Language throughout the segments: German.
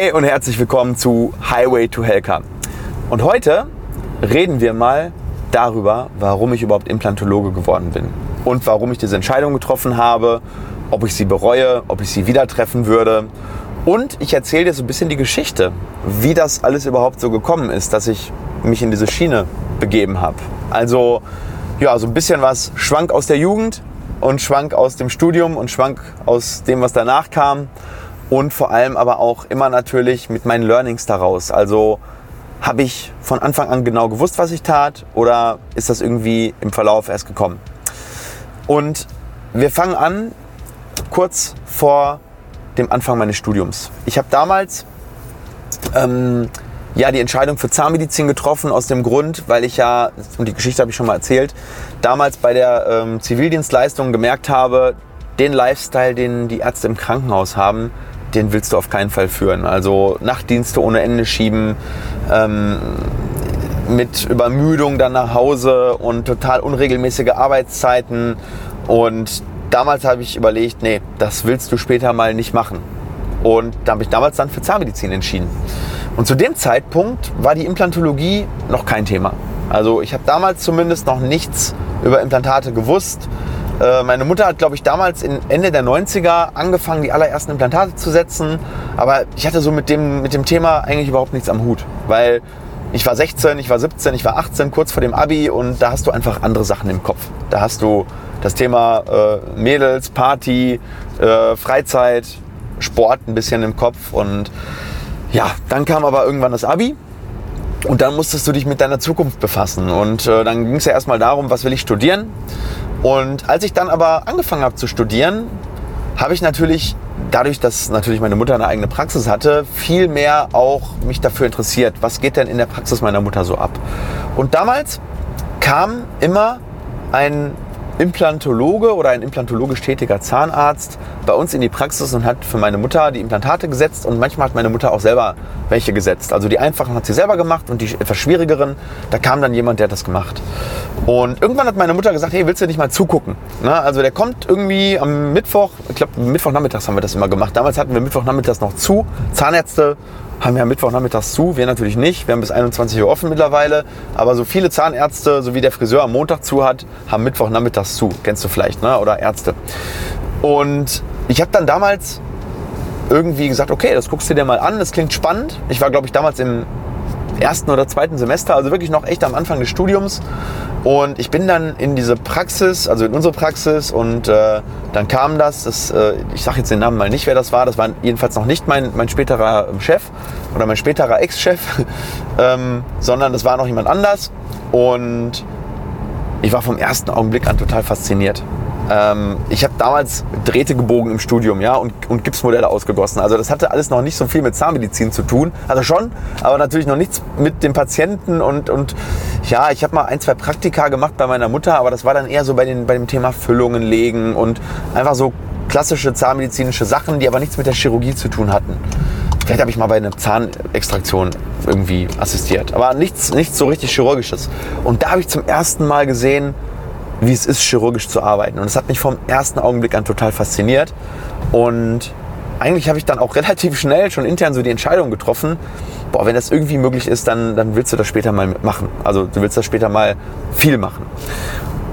Hey und herzlich willkommen zu Highway to Helka. Und heute reden wir mal darüber, warum ich überhaupt Implantologe geworden bin und warum ich diese Entscheidung getroffen habe, ob ich sie bereue, ob ich sie wieder treffen würde. Und ich erzähle dir so ein bisschen die Geschichte, wie das alles überhaupt so gekommen ist, dass ich mich in diese Schiene begeben habe. Also ja, so ein bisschen was Schwank aus der Jugend und Schwank aus dem Studium und Schwank aus dem, was danach kam. Und vor allem aber auch immer natürlich mit meinen Learnings daraus. Also habe ich von Anfang an genau gewusst, was ich tat oder ist das irgendwie im Verlauf erst gekommen? Und wir fangen an kurz vor dem Anfang meines Studiums. Ich habe damals ähm, ja, die Entscheidung für Zahnmedizin getroffen aus dem Grund, weil ich ja, und die Geschichte habe ich schon mal erzählt, damals bei der ähm, Zivildienstleistung gemerkt habe, den Lifestyle, den die Ärzte im Krankenhaus haben, den willst du auf keinen Fall führen. Also Nachtdienste ohne Ende schieben, ähm, mit Übermüdung dann nach Hause und total unregelmäßige Arbeitszeiten. Und damals habe ich überlegt, nee, das willst du später mal nicht machen. Und da habe ich damals dann für Zahnmedizin entschieden. Und zu dem Zeitpunkt war die Implantologie noch kein Thema. Also ich habe damals zumindest noch nichts über Implantate gewusst. Äh, meine Mutter hat, glaube ich, damals Ende der 90er angefangen, die allerersten Implantate zu setzen. Aber ich hatte so mit dem, mit dem Thema eigentlich überhaupt nichts am Hut. Weil ich war 16, ich war 17, ich war 18, kurz vor dem Abi und da hast du einfach andere Sachen im Kopf. Da hast du das Thema äh, Mädels, Party, äh, Freizeit, Sport ein bisschen im Kopf und ja, dann kam aber irgendwann das Abi und dann musstest du dich mit deiner Zukunft befassen. Und äh, dann ging es ja erstmal darum, was will ich studieren. Und als ich dann aber angefangen habe zu studieren, habe ich natürlich, dadurch, dass natürlich meine Mutter eine eigene Praxis hatte, viel mehr auch mich dafür interessiert, was geht denn in der Praxis meiner Mutter so ab. Und damals kam immer ein Implantologe oder ein implantologisch tätiger Zahnarzt bei uns in die Praxis und hat für meine Mutter die Implantate gesetzt und manchmal hat meine Mutter auch selber welche gesetzt. Also die einfachen hat sie selber gemacht und die etwas schwierigeren, da kam dann jemand, der hat das gemacht. Und irgendwann hat meine Mutter gesagt, hey, willst du nicht mal zugucken? Na, also der kommt irgendwie am Mittwoch, ich glaube Mittwochnachmittags haben wir das immer gemacht. Damals hatten wir Mittwochnachmittags noch zu. Zahnärzte haben ja Mittwochnachmittags zu, wir natürlich nicht. Wir haben bis 21 Uhr offen mittlerweile. Aber so viele Zahnärzte, so wie der Friseur am Montag zu hat, haben Mittwochnachmittags zu. Kennst du vielleicht, ne? oder Ärzte. Und ich habe dann damals irgendwie gesagt, okay, das guckst du dir mal an, das klingt spannend. Ich war, glaube ich, damals im ersten oder zweiten Semester, also wirklich noch echt am Anfang des Studiums. Und ich bin dann in diese Praxis, also in unsere Praxis und äh, dann kam das, das äh, ich sage jetzt den Namen mal nicht, wer das war, das war jedenfalls noch nicht mein, mein späterer Chef oder mein späterer Ex-Chef, ähm, sondern das war noch jemand anders und ich war vom ersten Augenblick an total fasziniert. Ähm, ich habe damals Drähte gebogen im Studium ja, und, und Gipsmodelle ausgegossen. Also das hatte alles noch nicht so viel mit Zahnmedizin zu tun. Also schon, aber natürlich noch nichts mit dem Patienten. Und, und ja, ich habe mal ein, zwei Praktika gemacht bei meiner Mutter, aber das war dann eher so bei, den, bei dem Thema Füllungen legen und einfach so klassische zahnmedizinische Sachen, die aber nichts mit der Chirurgie zu tun hatten. Vielleicht habe ich mal bei einer Zahnextraktion irgendwie assistiert, aber nichts, nichts so richtig Chirurgisches. Und da habe ich zum ersten Mal gesehen, wie es ist, chirurgisch zu arbeiten. Und es hat mich vom ersten Augenblick an total fasziniert. Und eigentlich habe ich dann auch relativ schnell schon intern so die Entscheidung getroffen, boah, wenn das irgendwie möglich ist, dann, dann willst du das später mal machen. Also du willst das später mal viel machen.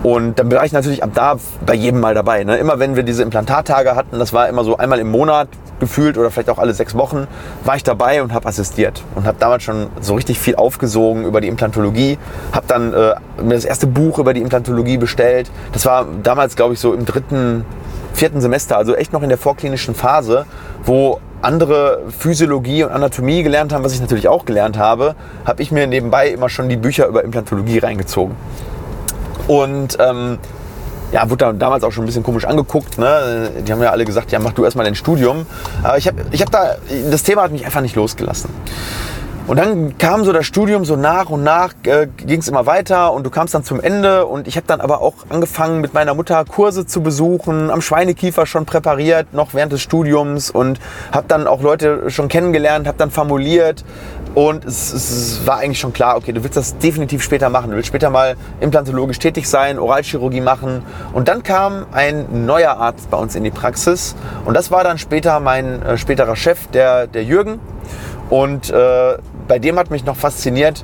Und dann war ich natürlich ab da bei jedem Mal dabei. Ne? Immer wenn wir diese Implantattage hatten, das war immer so einmal im Monat gefühlt oder vielleicht auch alle sechs Wochen, war ich dabei und habe assistiert. Und habe damals schon so richtig viel aufgesogen über die Implantologie. Habe dann äh, mir das erste Buch über die Implantologie bestellt. Das war damals, glaube ich, so im dritten, vierten Semester, also echt noch in der vorklinischen Phase, wo andere Physiologie und Anatomie gelernt haben, was ich natürlich auch gelernt habe, habe ich mir nebenbei immer schon die Bücher über Implantologie reingezogen. Und ähm, ja, wurde da damals auch schon ein bisschen komisch angeguckt. Ne? Die haben ja alle gesagt, ja, mach du erstmal dein Studium. Aber ich habe ich hab da, das Thema hat mich einfach nicht losgelassen. Und dann kam so das Studium so nach und nach, äh, ging es immer weiter und du kamst dann zum Ende und ich habe dann aber auch angefangen mit meiner Mutter Kurse zu besuchen, am Schweinekiefer schon präpariert, noch während des Studiums und habe dann auch Leute schon kennengelernt, habe dann formuliert Und es, es, war eigentlich schon klar, okay, du willst das definitiv später machen. Du willst später mal implantologisch tätig sein, Oralchirurgie machen. Und dann kam ein neuer Arzt bei uns in die Praxis. Und das war dann später mein äh, späterer Chef, der, der Jürgen. Und äh, bei dem hat mich noch fasziniert,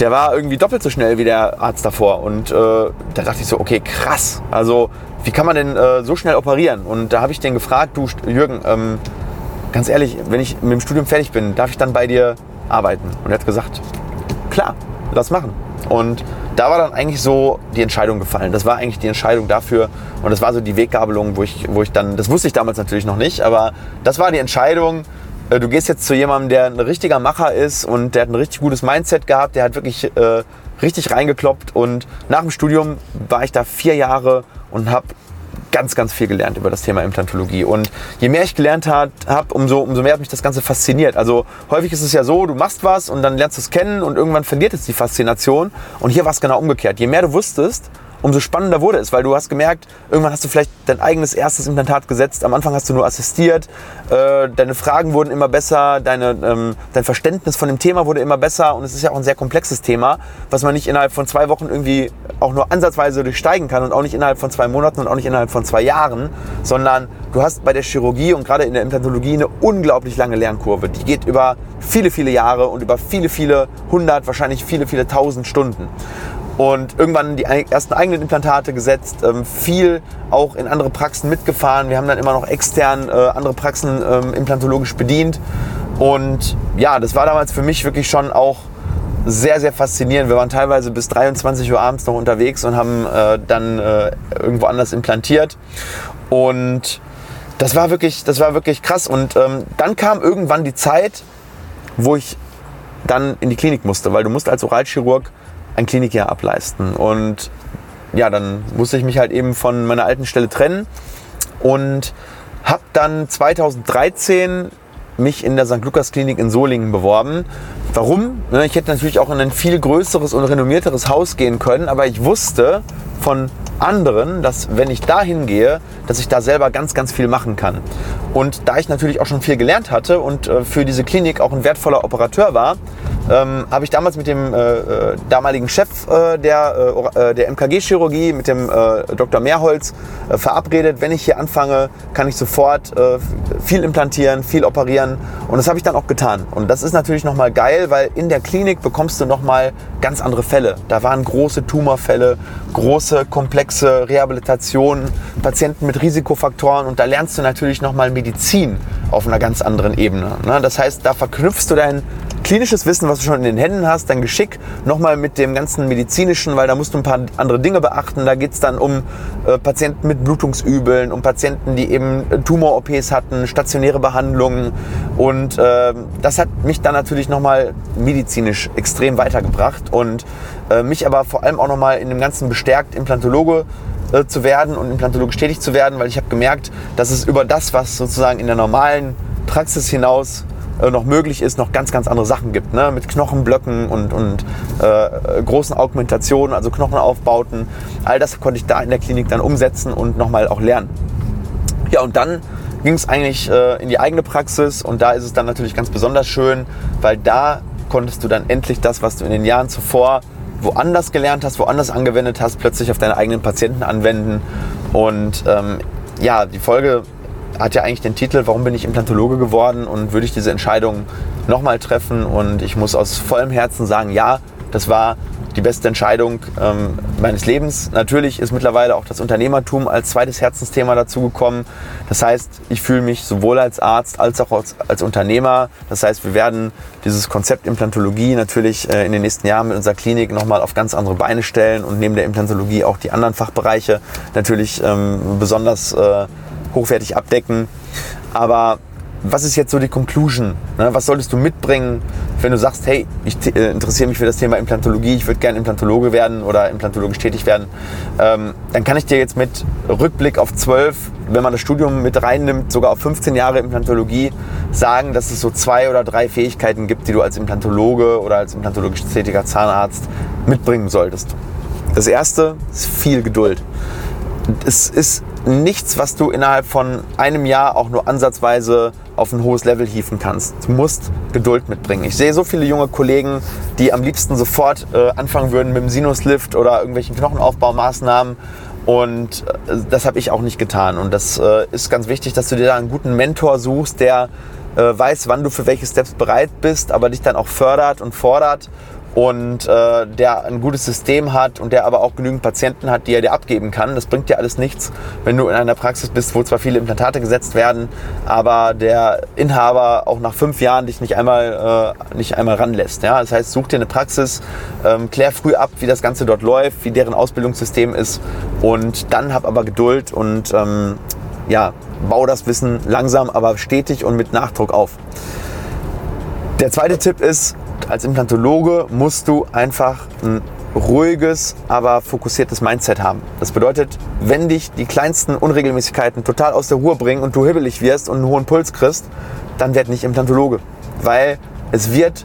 der war irgendwie doppelt so schnell wie der Arzt davor. Und äh, da dachte ich so, okay, krass. Also, wie kann man denn äh, so schnell operieren? Und da habe ich den gefragt, du Jürgen, ähm, ganz ehrlich, wenn ich mit dem Studium fertig bin, darf ich dann bei dir arbeiten? Und er hat gesagt, klar, lass machen. Und da war dann eigentlich so die Entscheidung gefallen. Das war eigentlich die Entscheidung dafür. Und das war so die Weggabelung, wo ich, wo ich dann, das wusste ich damals natürlich noch nicht, aber das war die Entscheidung. Äh, du gehst jetzt zu jemandem, der ein richtiger Macher ist und der hat ein richtig gutes Mindset gehabt, der hat wirklich äh, richtig reingekloppt. Und nach dem Studium war ich da vier Jahre und habe ganz, ganz viel gelernt über das Thema Implantologie. Und je mehr ich gelernt habe, umso, umso mehr hat mich das Ganze fasziniert. Also häufig ist es ja so, du machst was und dann lernst du es kennen und irgendwann verliert es die Faszination. Und hier war es genau umgekehrt. Je mehr du wusstest, umso spannender wurde es, weil du hast gemerkt, irgendwann hast du vielleicht dein eigenes erstes Implantat gesetzt, am Anfang hast du nur assistiert, äh, deine Fragen wurden immer besser, deine, ähm, dein Verständnis von dem Thema wurde immer besser. Und es ist ja auch ein sehr komplexes Thema, was man nicht innerhalb von zwei Wochen irgendwie auch nur ansatzweise durchsteigen kann und auch nicht innerhalb von zwei Monaten und auch nicht innerhalb von zwei Jahren, sondern du hast bei der Chirurgie und gerade in der Implantologie eine unglaublich lange Lernkurve. Die geht über viele, viele Jahre und über viele, viele hundert, wahrscheinlich viele, viele tausend Stunden und irgendwann die ersten eigenen Implantate gesetzt, ähm, viel auch in andere Praxen mitgefahren. Wir haben dann immer noch extern äh, andere Praxen ähm, implantologisch bedient. Und ja, das war damals für mich wirklich schon auch sehr, sehr faszinierend. Wir waren teilweise bis 23 Uhr abends noch unterwegs und haben äh, dann äh, irgendwo anders implantiert. Und das war wirklich, das war wirklich krass. Und ähm, dann kam irgendwann die Zeit, wo ich dann in die Klinik musste, weil du musst als Oralchirurg ein Klinikjahr ableisten. Und ja, dann musste ich mich halt eben von meiner alten Stelle trennen und habe dann 2013 mich in der St. Lukas Klinik in Solingen beworben. Warum? Ne, ich hätte natürlich auch in ein viel größeres und renommierteres Haus gehen können, aber ich wusste von anderen, dass wenn ich da hingehe, dass ich da selber ganz, ganz viel machen kann. Und da ich natürlich auch schon viel gelernt hatte und äh, für diese Klinik auch ein wertvoller Operateur war, ähm, habe ich damals mit dem äh, äh damaligen Chef äh, der, äh, äh der MKG-Chirurgie, mit dem äh, Dr. Mehrholz, verabredet, wenn ich hier anfange, kann ich sofort viel implantieren, viel operieren. Und das habe ich dann auch getan. Und das ist natürlich nochmal geil, weil in der Klinik bekommst du nochmal ganz andere Fälle. Da waren große Tumorfälle, große, komplexe Rehabilitationen, Patienten mit Risikofaktoren und da lernst du natürlich nochmal Medizin auf einer ganz anderen Ebene. Ne? Das heißt, da verknüpfst du dein klinisches Wissen, was du schon in den Händen hast, dein Geschick nochmal mit dem ganzen medizinischen, weil da musst du ein paar andere Dinge beachten. Da geht es dann um äh, Patienten mit Blutungsübeln, um Patienten, die eben Tumor-OPs hatten, stationäre Behandlungen. Und äh, das hat mich dann natürlich nochmal medizinisch extrem weitergebracht und äh, mich aber vor allem auch nochmal in dem Ganzen bestärkt, Implantologe äh, zu werden und implantologisch tätig zu werden, weil ich habe gemerkt, dass es über das, was sozusagen in der normalen Praxis hinaus äh, noch möglich ist, noch ganz, ganz andere Sachen gibt. Ne? Mit Knochenblöcken und, und äh, großen Augmentationen, also Knochenaufbauten. All das konnte ich da in der Klinik dann umsetzen und nochmal auch lernen. Ja, und dann ging es eigentlich äh, in die eigene Praxis und da ist es dann natürlich ganz besonders schön, weil da konntest du dann endlich das, was du in den Jahren zuvor woanders gelernt hast, woanders angewendet hast, plötzlich auf deine eigenen Patienten anwenden. Und ähm, ja, die Folge hat ja eigentlich den Titel, warum bin ich Implantologe geworden und würde ich diese Entscheidung nochmal treffen. Und ich muss aus vollem Herzen sagen, ja, das war die beste Entscheidung ähm, meines Lebens. Natürlich ist mittlerweile auch das Unternehmertum als zweites Herzensthema dazugekommen. Das heißt, ich fühle mich sowohl als Arzt als auch als, als Unternehmer. Das heißt, wir werden dieses Konzept Implantologie natürlich äh, in den nächsten Jahren mit unserer Klinik nochmal auf ganz andere Beine stellen und neben der Implantologie auch die anderen Fachbereiche natürlich ähm, besonders äh, hochwertig abdecken. Aber was ist jetzt so die Conclusion? Ne? Was solltest du mitbringen, wenn du sagst, hey, ich äh, interessiere mich für das Thema Implantologie, ich würde gerne Implantologe werden oder implantologisch tätig werden? Ähm, dann kann ich dir jetzt mit Rückblick auf 12, wenn man das Studium mit reinnimmt, sogar auf 15 Jahre Implantologie, sagen, dass es so zwei oder drei Fähigkeiten gibt, die du als Implantologe oder als implantologisch tätiger Zahnarzt mitbringen solltest. Das erste ist viel Geduld. Es ist nichts, was du innerhalb von einem Jahr auch nur ansatzweise auf ein hohes Level hieven kannst. Du musst Geduld mitbringen. Ich sehe so viele junge Kollegen, die am liebsten sofort äh, anfangen würden mit dem Sinuslift oder irgendwelchen Knochenaufbaumaßnahmen. Und äh, das habe ich auch nicht getan. Und das äh, ist ganz wichtig, dass du dir da einen guten Mentor suchst, der äh, weiß, wann du für welche Steps bereit bist, aber dich dann auch fördert und fordert und äh, der ein gutes System hat und der aber auch genügend Patienten hat, die er dir abgeben kann. Das bringt dir alles nichts, wenn du in einer Praxis bist, wo zwar viele Implantate gesetzt werden, aber der Inhaber auch nach fünf Jahren dich nicht einmal, äh, nicht einmal ranlässt. Ja? Das heißt, such dir eine Praxis, ähm, klär früh ab, wie das Ganze dort läuft, wie deren Ausbildungssystem ist und dann hab aber Geduld und ähm, ja, bau das Wissen langsam, aber stetig und mit Nachdruck auf. Der zweite Tipp ist, als Implantologe musst du einfach ein ruhiges, aber fokussiertes Mindset haben. Das bedeutet, wenn dich die kleinsten Unregelmäßigkeiten total aus der Ruhe bringen und du hibbelig wirst und einen hohen Puls kriegst, dann werd nicht Implantologe. Weil es wird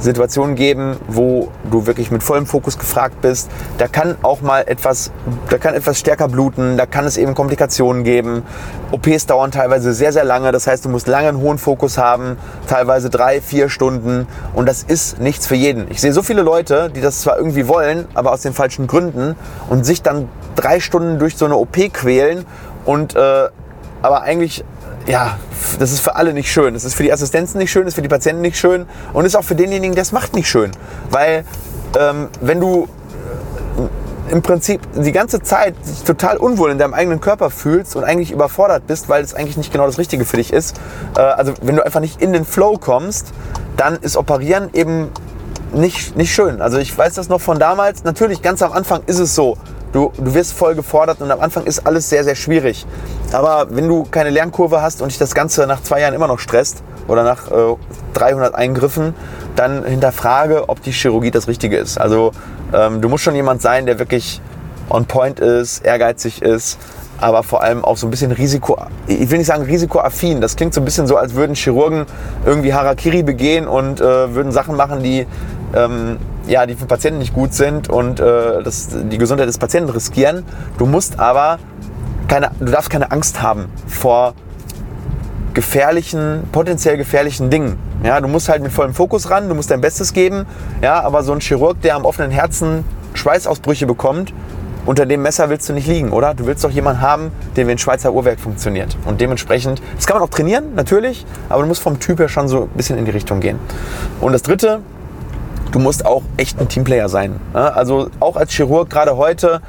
Situationen geben, wo du wirklich mit vollem Fokus gefragt bist. Da kann auch mal etwas, da kann etwas stärker bluten, da kann es eben Komplikationen geben. OPs dauern teilweise sehr, sehr lange. Das heißt, du musst lange einen hohen Fokus haben, teilweise drei, vier Stunden. Und das ist nichts für jeden. Ich sehe so viele Leute, die das zwar irgendwie wollen, aber aus den falschen Gründen und sich dann drei Stunden durch so eine OP quälen und äh, aber eigentlich ja, das ist für alle nicht schön. Das ist für die Assistenzen nicht schön, das ist für die Patienten nicht schön und ist auch für denjenigen, der es macht, nicht schön. Weil ähm, wenn du äh, im Prinzip die ganze Zeit dich total unwohl in deinem eigenen Körper fühlst und eigentlich überfordert bist, weil es eigentlich nicht genau das Richtige für dich ist, äh, also wenn du einfach nicht in den Flow kommst, dann ist Operieren eben nicht, nicht schön. Also ich weiß das noch von damals. Natürlich, ganz am Anfang ist es so, Du, du wirst voll gefordert und am Anfang ist alles sehr, sehr schwierig. Aber wenn du keine Lernkurve hast und dich das Ganze nach zwei Jahren immer noch stresst oder nach äh, 300 Eingriffen, dann hinterfrage, ob die Chirurgie das Richtige ist. Also ähm, du musst schon jemand sein, der wirklich on point ist, ehrgeizig ist, aber vor allem auch so ein bisschen Risiko, ich will nicht sagen risikoaffin. Das klingt so ein bisschen so, als würden Chirurgen irgendwie Harakiri begehen und äh, würden Sachen machen, die ähm, ja, die für Patienten nicht gut sind und äh, das, die Gesundheit des Patienten riskieren. Du musst aber keine, du darfst keine Angst haben vor gefährlichen, potenziell gefährlichen Dingen. Ja, du musst halt mit vollem Fokus ran, du musst dein Bestes geben. Ja, aber so ein Chirurg, der am offenen Herzen Schweißausbrüche bekommt, unter dem Messer willst du nicht liegen, oder? Du willst doch jemanden haben, der wie ein Schweizer Uhrwerk funktioniert. Und dementsprechend, das kann man auch trainieren, natürlich, aber du musst vom Typ her schon so ein bisschen in die Richtung gehen. Und das dritte, du musst auch echt ein Teamplayer sein. Also auch als Chirurg gerade heute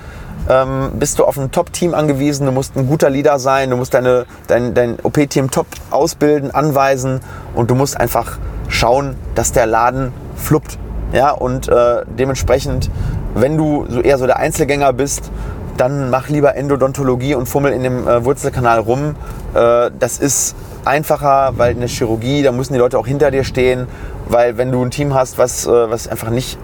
ähm, bist du auf ein Top-Team angewiesen, du musst ein guter Leader sein, du musst deine, dein, dein OP-Team top ausbilden, anweisen und du musst einfach schauen, dass der Laden fluppt. Ja, und äh, dementsprechend, wenn du so eher so der Einzelgänger bist, dann mach lieber Endodontologie und fummel in dem äh, Wurzelkanal rum. Äh, das ist einfacher, weil in der Chirurgie, da müssen die Leute auch hinter dir stehen, weil wenn du ein Team hast, was, äh, was einfach nicht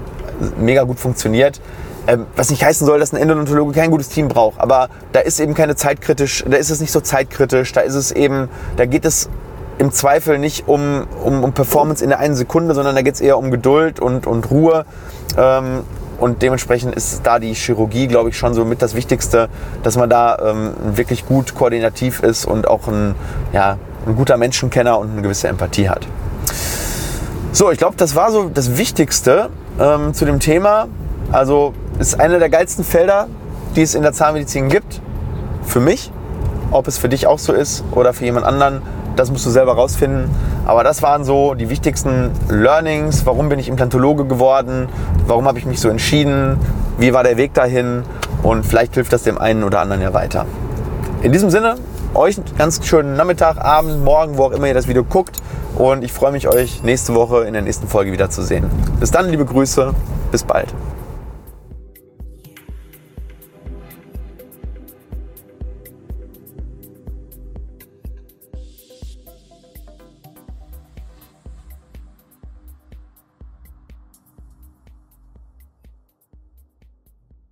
mega gut funktioniert, ähm, was nicht heißen soll, dass ein Endodontologe kein gutes Team braucht, aber da ist eben keine zeitkritisch, da ist es nicht so zeitkritisch, da ist es eben, da geht es im Zweifel nicht um, um, um Performance in der einen Sekunde, sondern da geht es eher um Geduld und, und Ruhe. Ähm, und dementsprechend ist da die Chirurgie, glaube ich, schon so mit das Wichtigste, dass man da ähm, wirklich gut koordinativ ist und auch ein, ja, ein guter Menschenkenner und eine gewisse Empathie hat. So, ich glaube, das war so das Wichtigste ähm, zu dem Thema. Also ist einer der geilsten Felder, die es in der Zahnmedizin gibt. Für mich. Ob es für dich auch so ist oder für jemand anderen, das musst du selber rausfinden. Aber das waren so die wichtigsten Learnings. Warum bin ich Implantologe geworden? Warum habe ich mich so entschieden? Wie war der Weg dahin? Und vielleicht hilft das dem einen oder anderen ja weiter. In diesem Sinne, euch einen ganz schönen Nachmittag, Abend, Morgen, wo auch immer ihr das Video guckt. Und ich freue mich, euch nächste Woche in der nächsten Folge wiederzusehen. Bis dann, liebe Grüße. Bis bald.